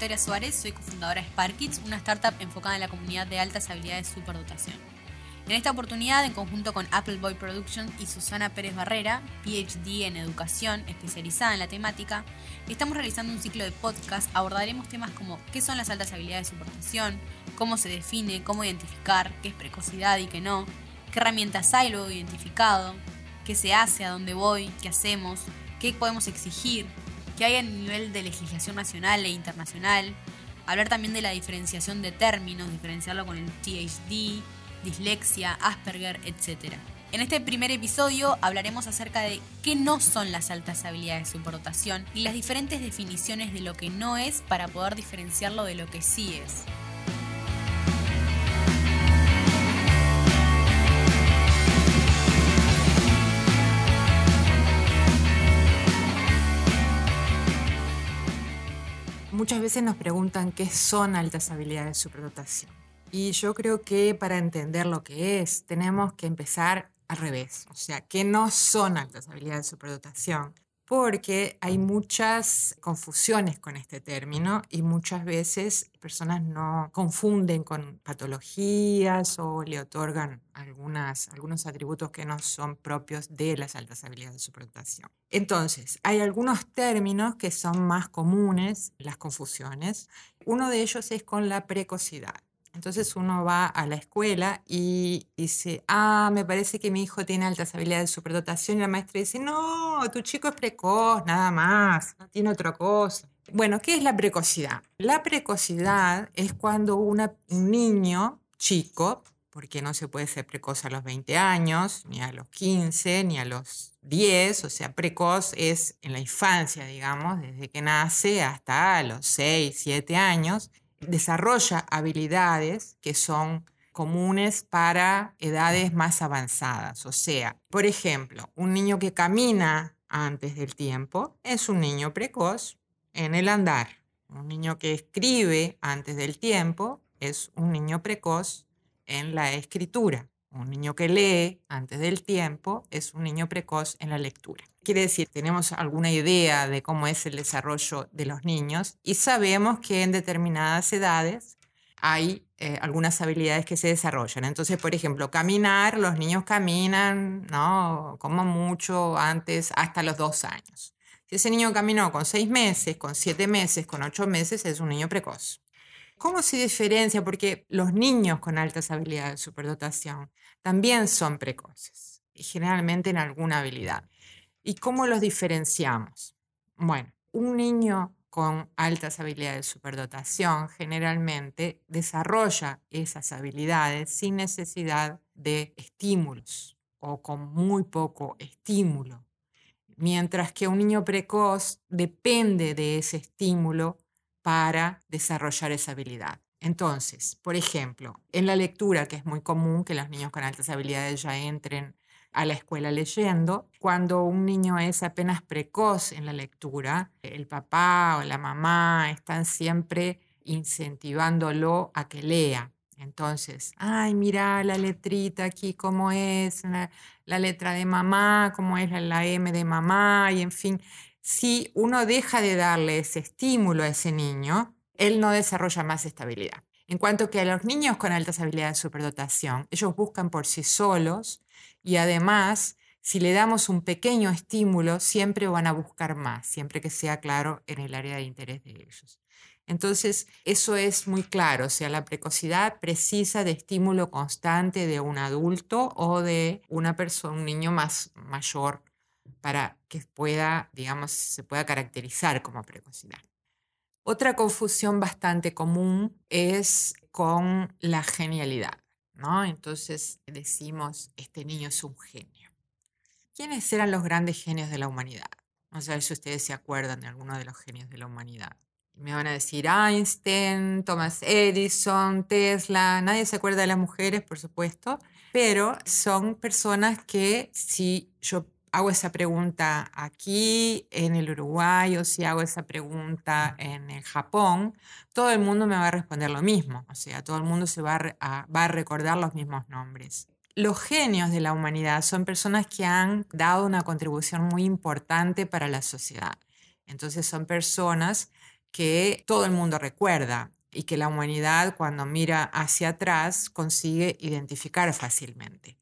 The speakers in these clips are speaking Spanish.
Victoria Suárez, soy cofundadora de Sparkits, una startup enfocada en la comunidad de altas habilidades de superdotación. En esta oportunidad, en conjunto con Appleboy Productions y Susana Pérez Barrera, PhD en educación especializada en la temática, estamos realizando un ciclo de podcast. Abordaremos temas como qué son las altas habilidades de superdotación, cómo se define, cómo identificar, qué es precocidad y qué no, qué herramientas hay luego identificado, qué se hace, a dónde voy, qué hacemos, qué podemos exigir, qué hay a nivel de legislación nacional e internacional, hablar también de la diferenciación de términos, diferenciarlo con el THD, dislexia, Asperger, etc. En este primer episodio hablaremos acerca de qué no son las altas habilidades de superdotación y las diferentes definiciones de lo que no es para poder diferenciarlo de lo que sí es. Muchas veces nos preguntan qué son altas habilidades de superdotación. Y yo creo que para entender lo que es, tenemos que empezar al revés. O sea, que no son altas habilidades de superdotación, porque hay muchas confusiones con este término y muchas veces personas no confunden con patologías o le otorgan algunos atributos que no son propios de las altas habilidades de superdotación. Entonces, hay algunos términos que son más comunes, las confusiones. Uno de ellos es con la precocidad. Entonces uno va a la escuela y dice, ah, me parece que mi hijo tiene altas habilidades de superdotación y la maestra dice, no, tu chico es precoz, nada más, no tiene otra cosa. Bueno, ¿qué es la precocidad? La precocidad es cuando un niño chico, porque no se puede ser precoz a los 20 años, ni a los 15, ni a los 10, o sea, precoz es en la infancia, digamos, desde que nace hasta los 6, 7 años, desarrolla habilidades que son comunes para edades más avanzadas. O sea, por ejemplo, un niño que camina antes del tiempo es un niño precoz en el andar. Un niño que escribe antes del tiempo es un niño precoz en la escritura. Un niño que lee antes del tiempo es un niño precoz en la lectura. Quiere decir, tenemos alguna idea de cómo es el desarrollo de los niños y sabemos que en determinadas edades hay eh, algunas habilidades que se desarrollan. Entonces, por ejemplo, caminar, los niños caminan, ¿no? Como mucho antes, hasta los dos años. Si ese niño caminó con seis meses, con siete meses, con ocho meses, es un niño precoz. ¿Cómo se diferencia? Porque los niños con altas habilidades de superdotación también son precoces, generalmente en alguna habilidad. ¿Y cómo los diferenciamos? Bueno, un niño con altas habilidades de superdotación generalmente desarrolla esas habilidades sin necesidad de estímulos o con muy poco estímulo, mientras que un niño precoz depende de ese estímulo para desarrollar esa habilidad. Entonces, por ejemplo, en la lectura, que es muy común que los niños con altas habilidades ya entren a la escuela leyendo, cuando un niño es apenas precoz en la lectura, el papá o la mamá están siempre incentivándolo a que lea. Entonces, ay, mira la letrita aquí, cómo es, la, letra de mamá, cómo es la M de mamá, y en fin, si uno deja de darle ese estímulo a ese niño, él no desarrolla más estabilidad. En cuanto que a los niños con altas habilidades de superdotación, ellos buscan por sí solos y además, si le damos un pequeño estímulo, siempre van a buscar más, siempre que sea claro en el área de interés de ellos. Entonces, eso es muy claro, o sea, la precocidad precisa de estímulo constante de un adulto o de una persona, un niño más mayor para que pueda, digamos, se pueda caracterizar como precocidad. Otra confusión bastante común es con la genialidad, ¿no? Entonces decimos, este niño es un genio. ¿Quiénes eran los grandes genios de la humanidad? No sé si ustedes se acuerdan de alguno de los genios de la humanidad. Me van a decir Einstein, Thomas Edison, Tesla, nadie se acuerda de las mujeres, por supuesto, pero son personas que si yo hago esa pregunta aquí en el Uruguay o si hago esa pregunta en el Japón, todo el mundo me va a responder lo mismo. O sea, todo el mundo se va a, va a recordar los mismos nombres. Los genios de la humanidad son personas que han dado una contribución muy importante para la sociedad. Entonces son personas que todo el mundo recuerda y que la humanidad cuando mira hacia atrás consigue identificar fácilmente.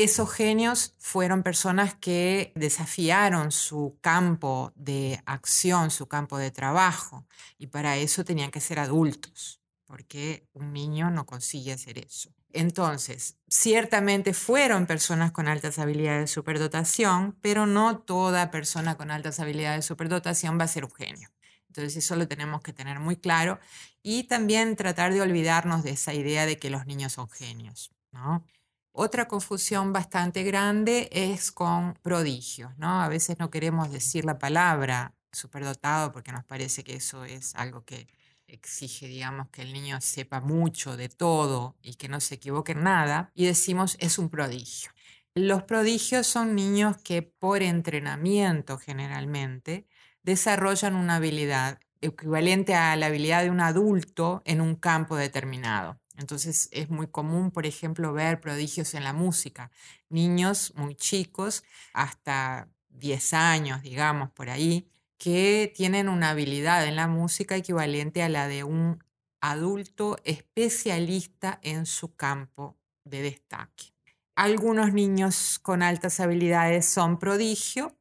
Esos genios fueron personas que desafiaron su campo de acción, su campo de trabajo, y para eso tenían que ser adultos, porque un niño no consigue hacer eso. Entonces, ciertamente fueron personas con altas habilidades de superdotación, pero no toda persona con altas habilidades de superdotación va a ser un genio. Entonces, eso lo tenemos que tener muy claro y también tratar de olvidarnos de esa idea de que los niños son genios, ¿no? Otra confusión bastante grande es con prodigios, ¿no? A veces no queremos decir la palabra superdotado porque nos parece que eso es algo que exige, digamos, que el niño sepa mucho de todo y que no se equivoque en nada, y decimos es un prodigio. Los prodigios son niños que por entrenamiento generalmente desarrollan una habilidad equivalente a la habilidad de un adulto en un campo determinado. Entonces es muy común, por ejemplo, ver prodigios en la música. Niños muy chicos, hasta 10 años, digamos, por ahí, que tienen una habilidad en la música equivalente a la de un adulto especialista en su campo de destaque. Algunos niños con altas habilidades son prodigio,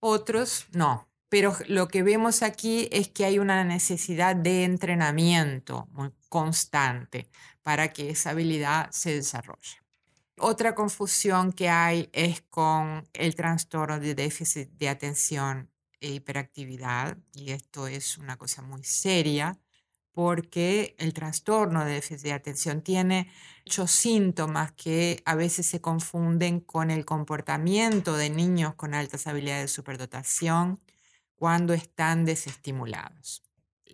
otros no. Pero lo que vemos aquí es que hay una necesidad de entrenamiento muy constante para que esa habilidad se desarrolle. Otra confusión que hay es con el trastorno de déficit de atención e hiperactividad, y esto es una cosa muy seria porque el trastorno de déficit de atención tiene muchos síntomas que a veces se confunden con el comportamiento de niños con altas habilidades de superdotación cuando están desestimulados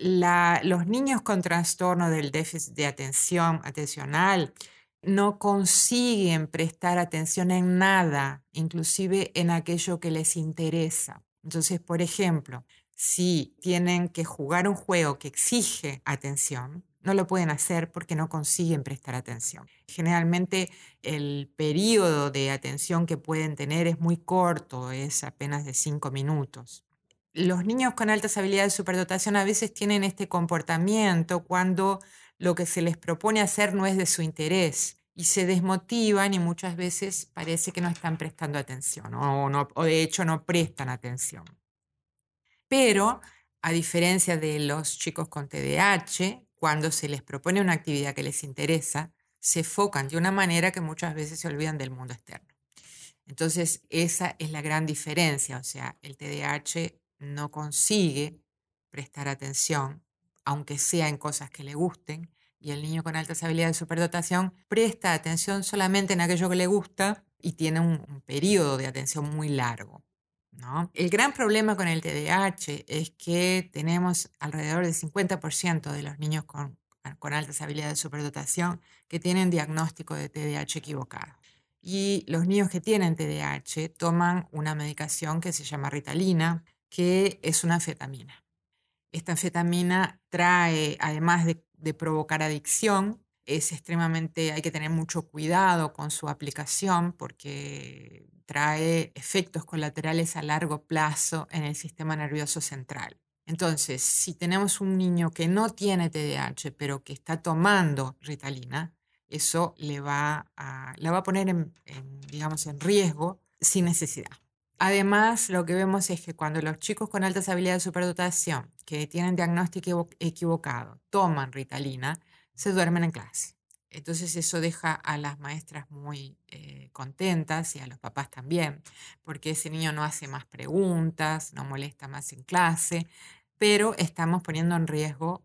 los niños con trastorno del déficit de atención atencional no consiguen prestar atención en nada, inclusive en aquello que les interesa. Entonces, por ejemplo, si tienen que jugar un juego que exige atención, no lo pueden hacer porque no consiguen prestar atención. Generalmente el periodo de atención que pueden tener es muy corto, es apenas de cinco minutos los niños con altas habilidades de superdotación a veces tienen este comportamiento cuando lo que se les propone hacer no es de su interés y se desmotivan y muchas veces parece que no están prestando atención o, de hecho no prestan atención. Pero, a diferencia de los chicos con TDAH, cuando se les propone una actividad que les interesa, se enfocan de una manera que muchas veces se olvidan del mundo externo. Entonces, esa es la gran diferencia. O sea, el TDAH no consigue prestar atención, aunque sea en cosas que le gusten, y el niño con altas habilidades de superdotación presta atención solamente en aquello que le gusta y tiene un, periodo de atención muy largo. ¿no? El gran problema con el TDAH es que tenemos alrededor del 50% de los niños con, con altas habilidades de superdotación que tienen diagnóstico de TDAH equivocado. Y los niños que tienen TDAH toman una medicación que se llama Ritalina, que es una anfetamina. Esta anfetamina trae, además de, provocar adicción, es extremadamente, hay que tener mucho cuidado con su aplicación porque trae efectos colaterales a largo plazo en el sistema nervioso central. Entonces, si tenemos un niño que no tiene TDAH, pero que está tomando Ritalina, eso le va a, la va a poner digamos, en riesgo sin necesidad. Además, lo que vemos es que cuando los chicos con altas habilidades de superdotación, que tienen diagnóstico equivocado, toman Ritalina, se duermen en clase. Entonces eso deja a las maestras muy eh, contentas y a los papás también, porque ese niño no hace más preguntas, no molesta más en clase, pero estamos poniendo en riesgo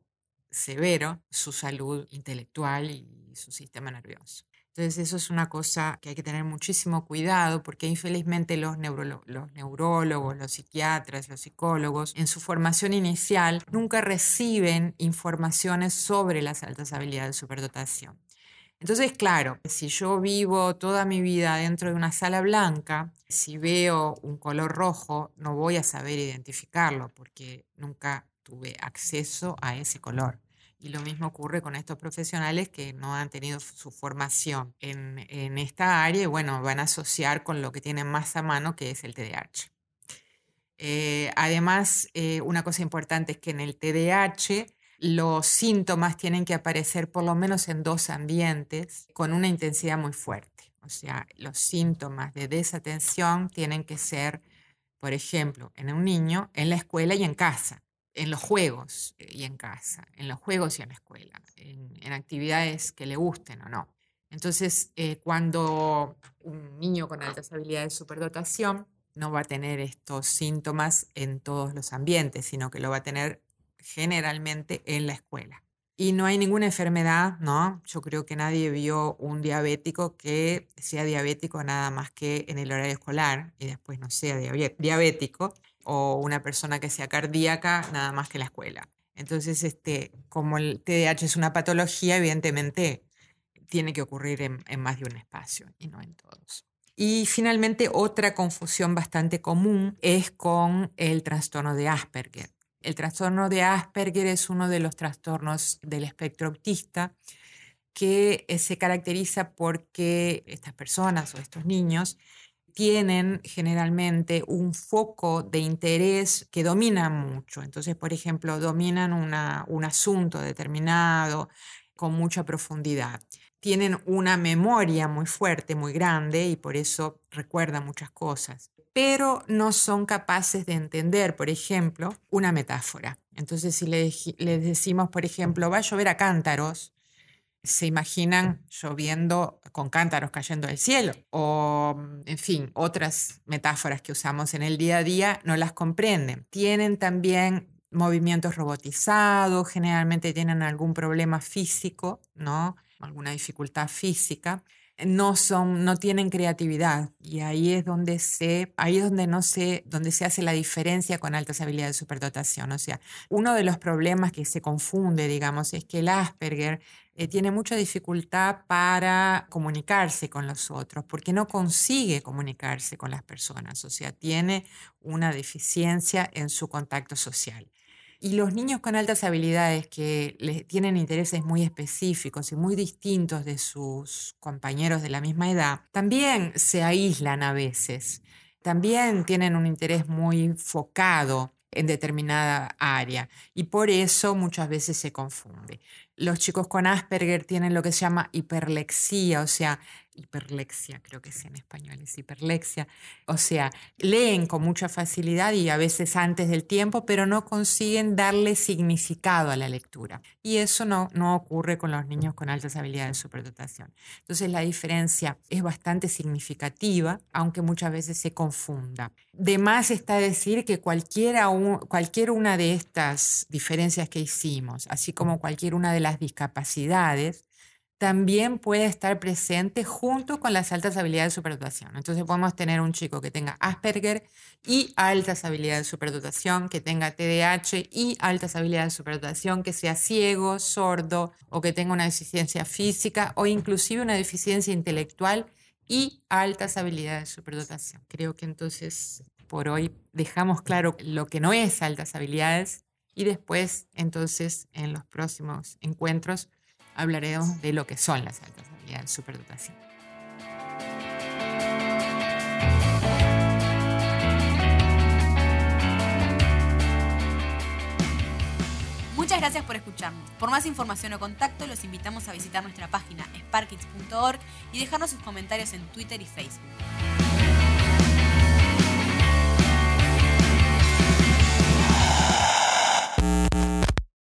severo su salud intelectual y su sistema nervioso. Entonces eso es una cosa que hay que tener muchísimo cuidado porque infelizmente los, neurólogos, los psiquiatras, los psicólogos en su formación inicial nunca reciben informaciones sobre las altas habilidades de superdotación. Entonces, claro, si yo vivo toda mi vida dentro de una sala blanca, si veo un color rojo, no voy a saber identificarlo porque nunca tuve acceso a ese color. Y lo mismo ocurre con estos profesionales que no han tenido su formación en, esta área y bueno, van a asociar con lo que tienen más a mano, que es el TDAH. Eh, además, eh, una cosa importante es que en el TDAH los síntomas tienen que aparecer por lo menos en dos ambientes con una intensidad muy fuerte. O sea, los síntomas de desatención tienen que ser, por ejemplo, en un niño, en la escuela y en casa, en los juegos y en casa, en los juegos y en la escuela, en, actividades que le gusten o no. Entonces, eh, cuando un niño con altas habilidades de superdotación no va a tener estos síntomas en todos los ambientes, sino que lo va a tener generalmente en la escuela. Y no hay ninguna enfermedad, ¿no? Yo creo que nadie vio un diabético que sea diabético nada más que en el horario escolar y después no sea diabético, o una persona que sea cardíaca nada más que la escuela. Entonces, este, como el TDAH es una patología, evidentemente tiene que ocurrir en, en más de un espacio y no en todos. Y finalmente, otra confusión bastante común es con el trastorno de Asperger. El trastorno de Asperger es uno de los trastornos del espectro autista que eh, se caracteriza porque estas personas o estos niños tienen generalmente un foco de interés que domina mucho. Entonces, por ejemplo, dominan un asunto determinado con mucha profundidad tienen una memoria muy fuerte, muy grande y por eso recuerdan muchas cosas, pero no son capaces de entender, por ejemplo, una metáfora. Entonces, si les, decimos, por ejemplo, va a llover a cántaros, se imaginan lloviendo con cántaros cayendo del cielo o, en fin, otras metáforas que usamos en el día a día no las comprenden. Tienen también movimientos robotizados, generalmente tienen algún problema físico, ¿no? alguna dificultad física, no son, no tienen creatividad y ahí es donde se, ahí es donde no se, donde se hace la diferencia con altas habilidades de superdotación. O sea, uno de los problemas que se confunde, digamos, es que el Asperger eh, tiene mucha dificultad para comunicarse con los otros, porque no consigue comunicarse con las personas, o sea, tiene una deficiencia en su contacto social. Y los niños con altas habilidades que tienen intereses muy específicos y muy distintos de sus compañeros de la misma edad, también se aíslan a veces. También tienen un interés muy focado en determinada área y por eso muchas veces se confunde. Los chicos con Asperger tienen lo que se llama hiperlexia, o sea, hiperlexia, creo que es en español, es hiperlexia. O sea, leen con mucha facilidad y a veces antes del tiempo, pero no consiguen darle significado a la lectura. Y eso no, no ocurre con los niños con altas habilidades de superdotación. Entonces la diferencia es bastante significativa, aunque muchas veces se confunda. De más está decir que cualquiera, cualquier una de estas diferencias que hicimos, así como cualquier una de las discapacidades, también puede estar presente junto con las altas habilidades de superdotación. Entonces podemos tener un chico que tenga Asperger y altas habilidades de superdotación, que tenga TDAH y altas habilidades de superdotación, que sea ciego, sordo o que tenga una deficiencia física o inclusive una deficiencia intelectual y altas habilidades de superdotación. Creo que entonces por hoy dejamos claro lo que no es altas habilidades y después entonces en los próximos encuentros hablaremos de lo que son las altas habilidades de superdotación. Muchas gracias por escucharnos. Por más información o contacto, los invitamos a visitar nuestra página sparkits.org y dejarnos sus comentarios en Twitter y Facebook.